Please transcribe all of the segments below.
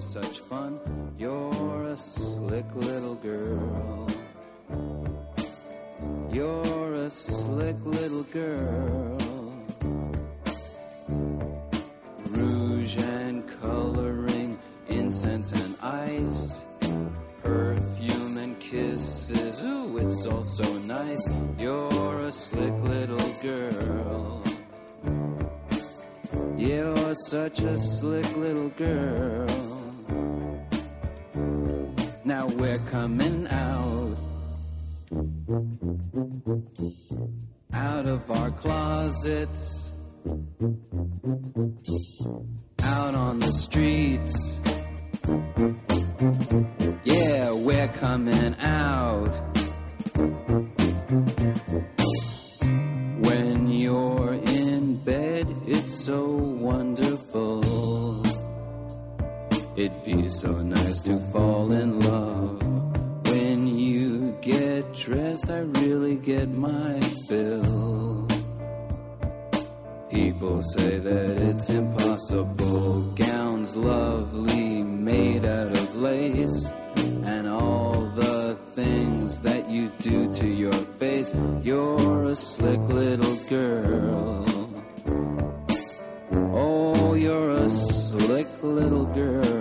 such fun. You're a slick little girl. You're a slick little girl. Rouge and coloring, incense and ice perfume and kisses. Ooh, it's all so nice. You're a slick little girl. You're such a slick little girl. Now we're coming out. Out of our closets. Out on the streets. Yeah, we're coming out. When you're in bed, it's so It'd be so nice to fall in love. When you get dressed, I really get my fill. People say that it's impossible. Gowns lovely, made out of lace. And all the things that you do to your face. You're a slick little girl. Oh, you're a slick little girl.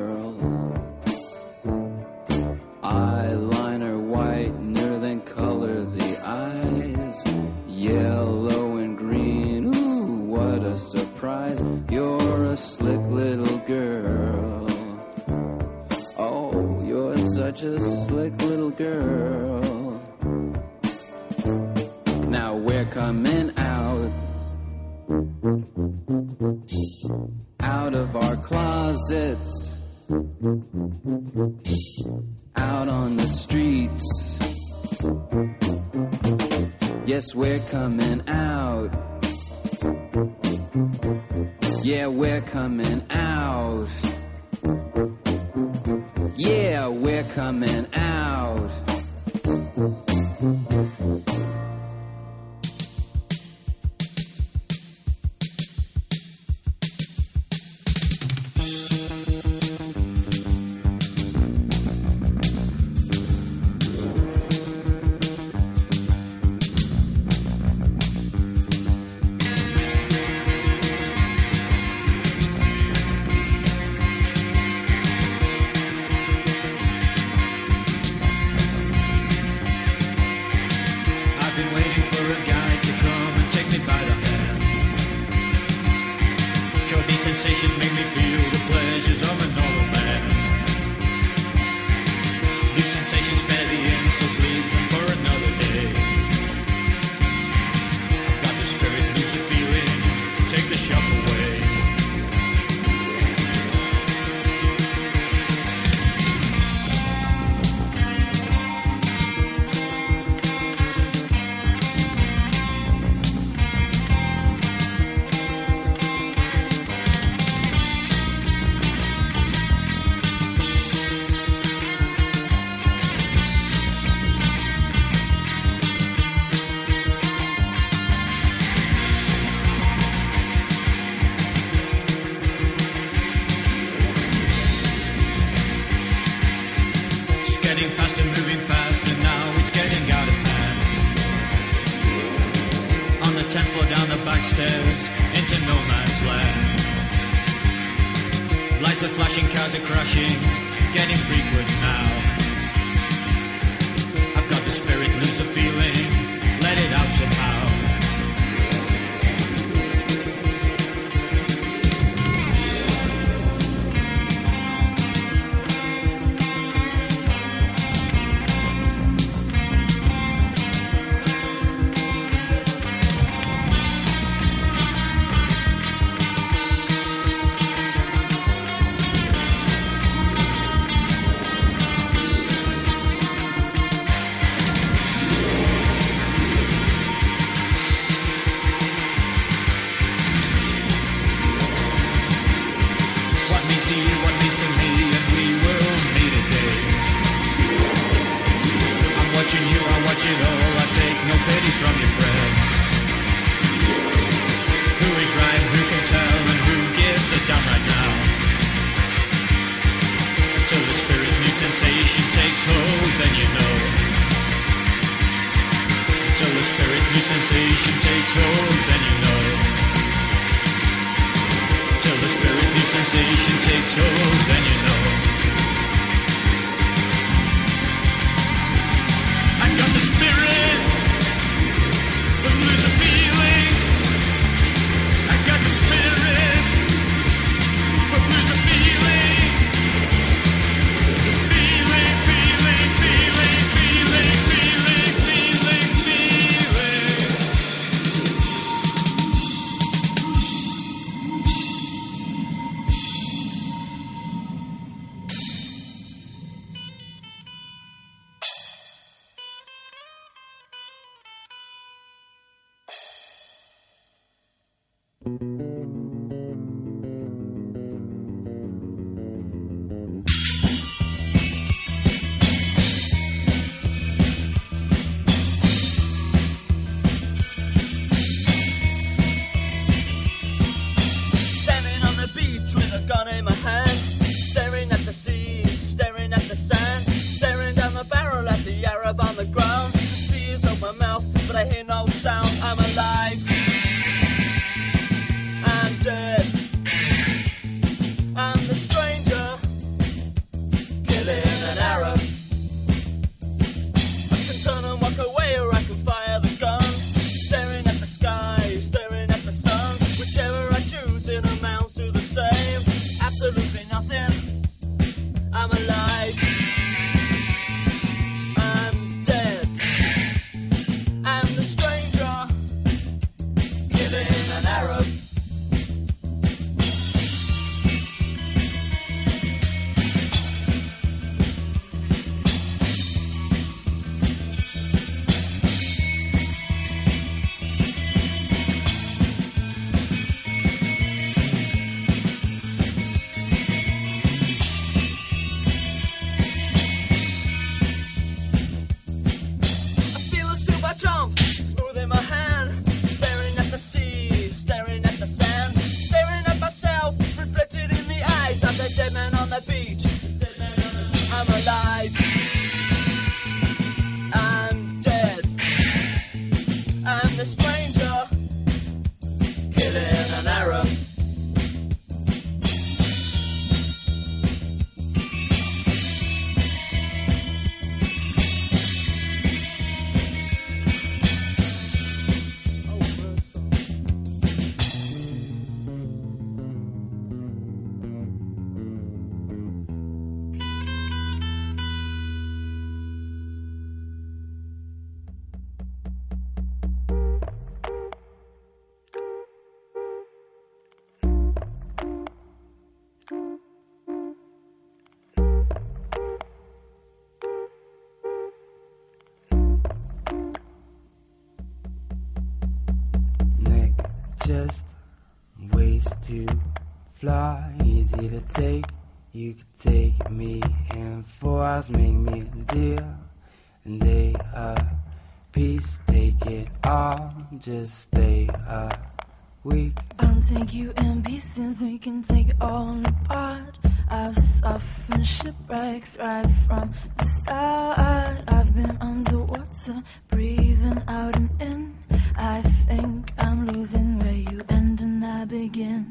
A slick little girl. Now we're coming out. Out of our closets. Out on the streets. Yes, we're coming out. Yeah, we're coming out. Coming getting faster, moving fast, and now it's getting out of hand. On the 10th floor down the back stairs, into no man's land. Lights are flashing, cars are crashing, getting frequent now. I've got the spirit, lose the feeling. to fly, easy to take. You could take me, and for us, make me a deal. And they a piece, take it all, just stay a week. I'll take you in pieces, we can take it all apart. I've suffered shipwrecks right from the start. I've been underwater, breathing out and in. I think I'm losing where you begin.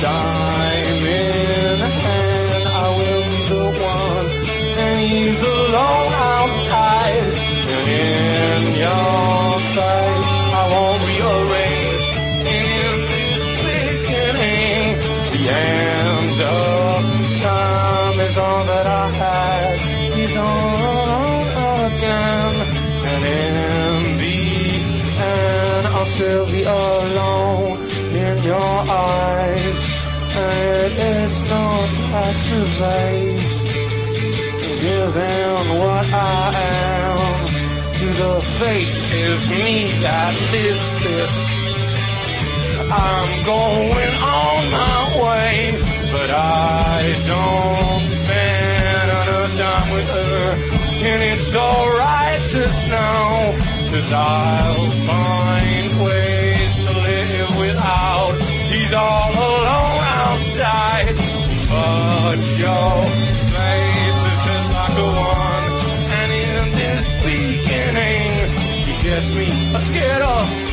John. face, giving what I am. To the face is me that lives this. I'm going on my way, but I don't spend another time with her, and it's alright just now, cause I'll find ways to live without. These all but your face is just like a wand, and in this beginning, he gets me a scared off.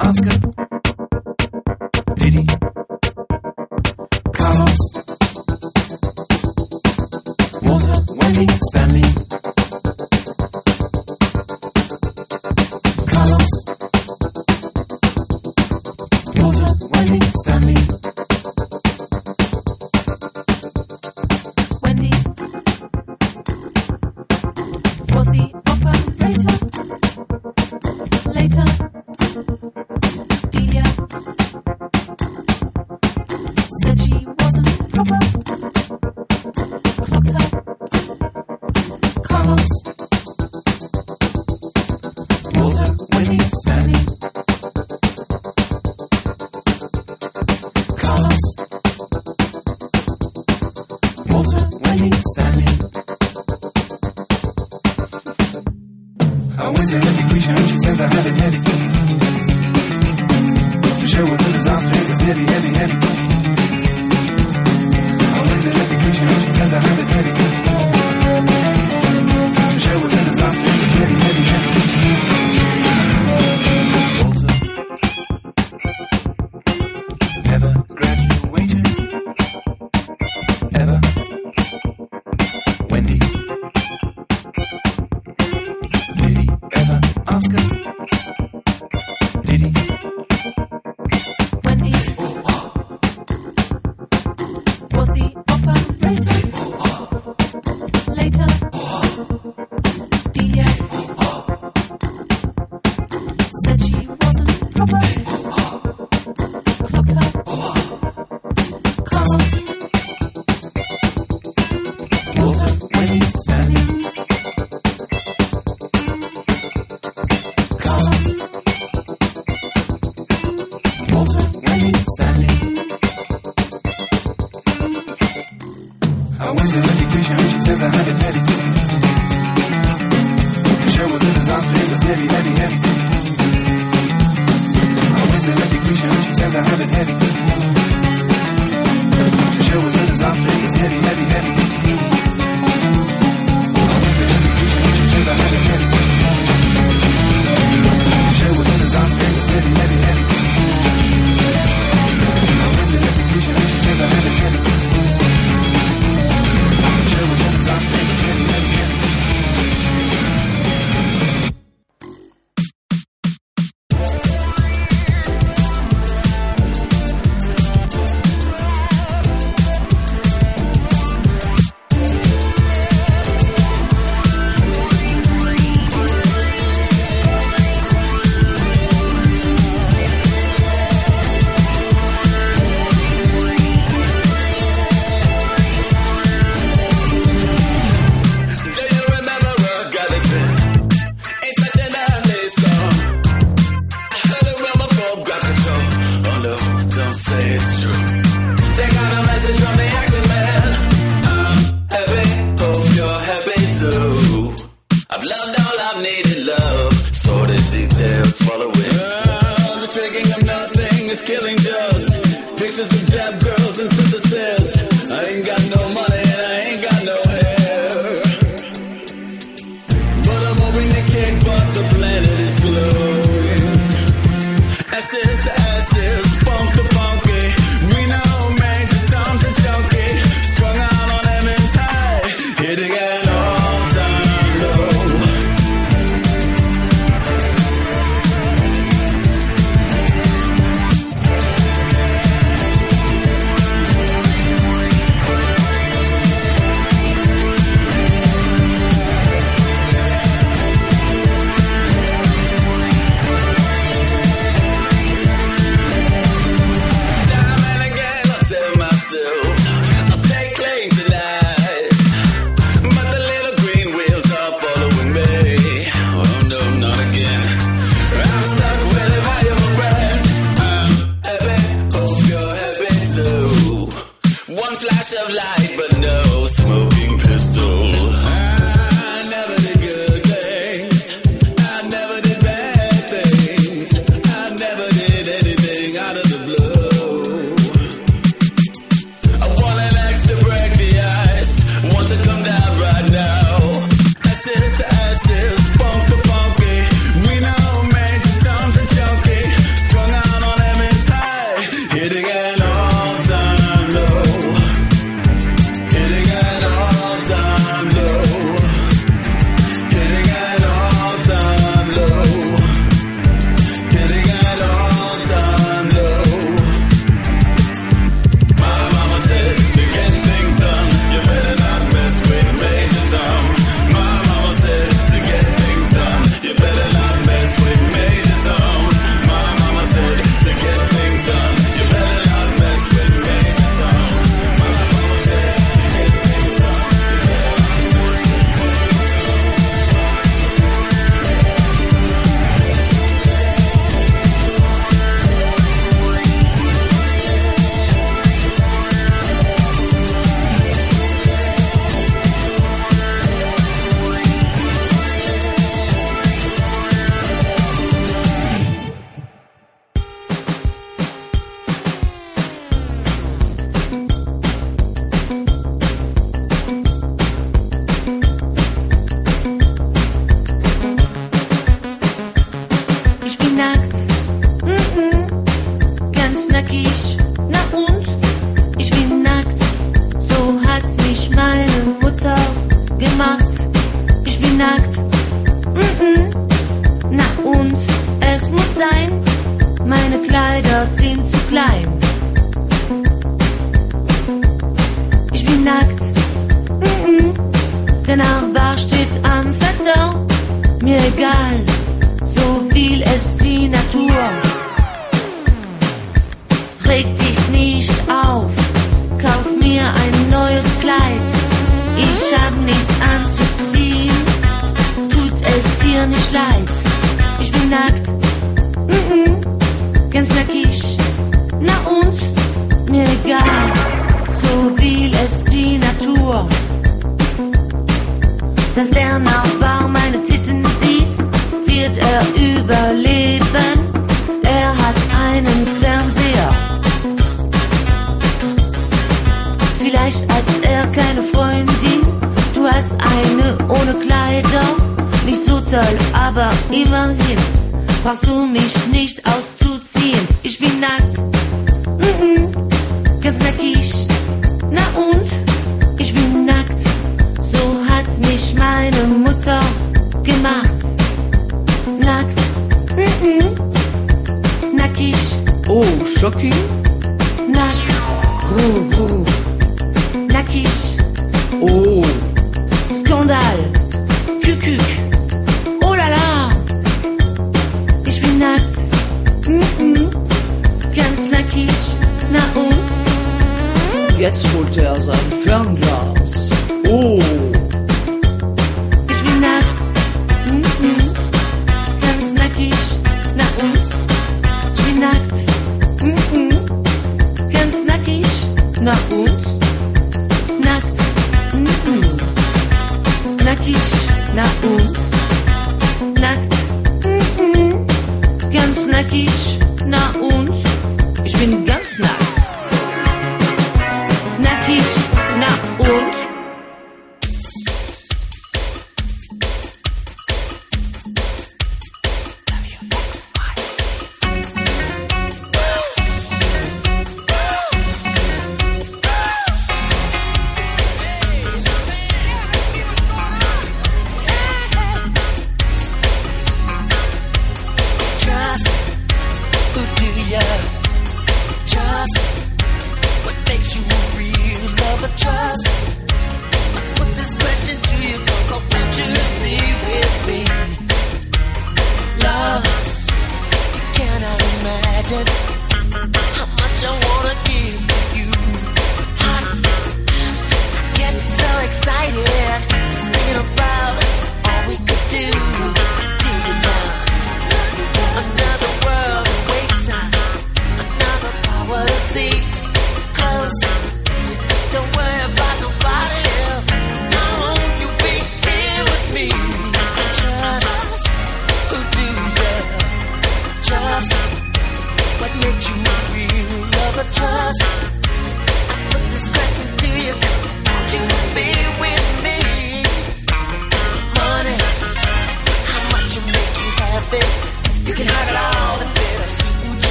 Oscar. ich. Na und? Ich bin nackt, so hat mich meine Mutter gemacht. Ich bin nackt, mm -mm. na und? Es muss sein, meine Kleider sind zu klein. Ich bin nackt, mm -mm. der Nachbar steht am Fenster. Mir egal, so viel ist die Natur reg dich nicht auf, kauf mir ein neues Kleid. Ich hab nichts anzuziehen, tut es dir nicht leid. Ich bin nackt, mm ganz nackig, na und? Mir egal, so will es die Natur. Dass der Nachbar meine Titten sieht, wird er überleben. ohne Kleider, nicht so toll, aber immerhin brauchst du mich nicht auszuziehen. Ich bin nackt, mm -mm. ganz nackig, na und? Ich bin nackt, so hat mich meine Mutter gemacht. Nackt, mm nackig. Oh, shocking. Nackt, oh, oh. nackig. transporteras av framdrag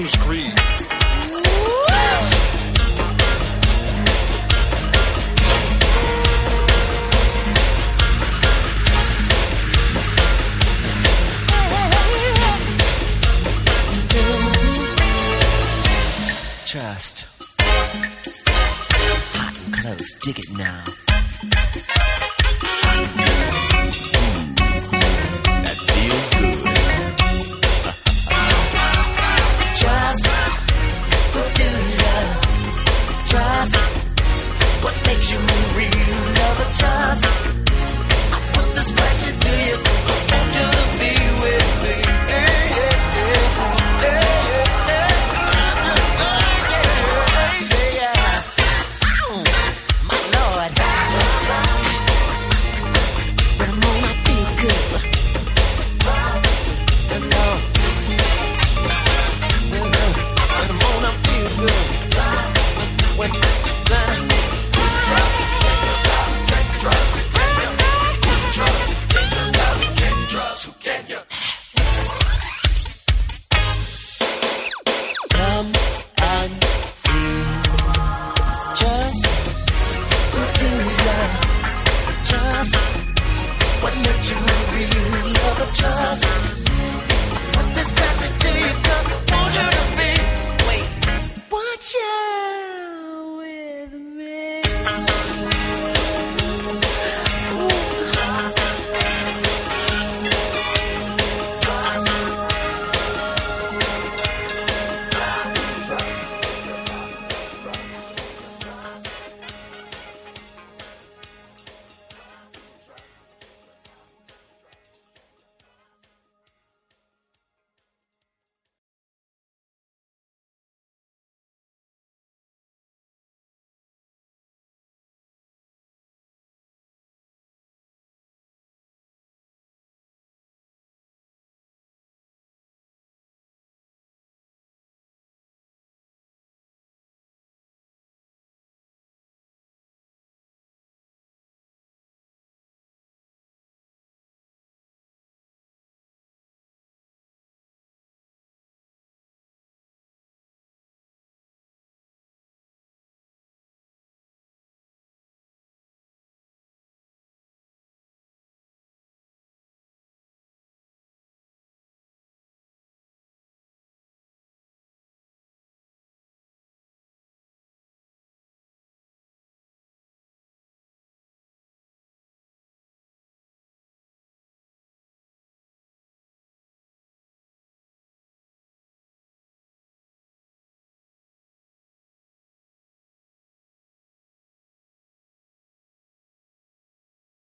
Blues Creed. Trust. Hot and close, dig it now.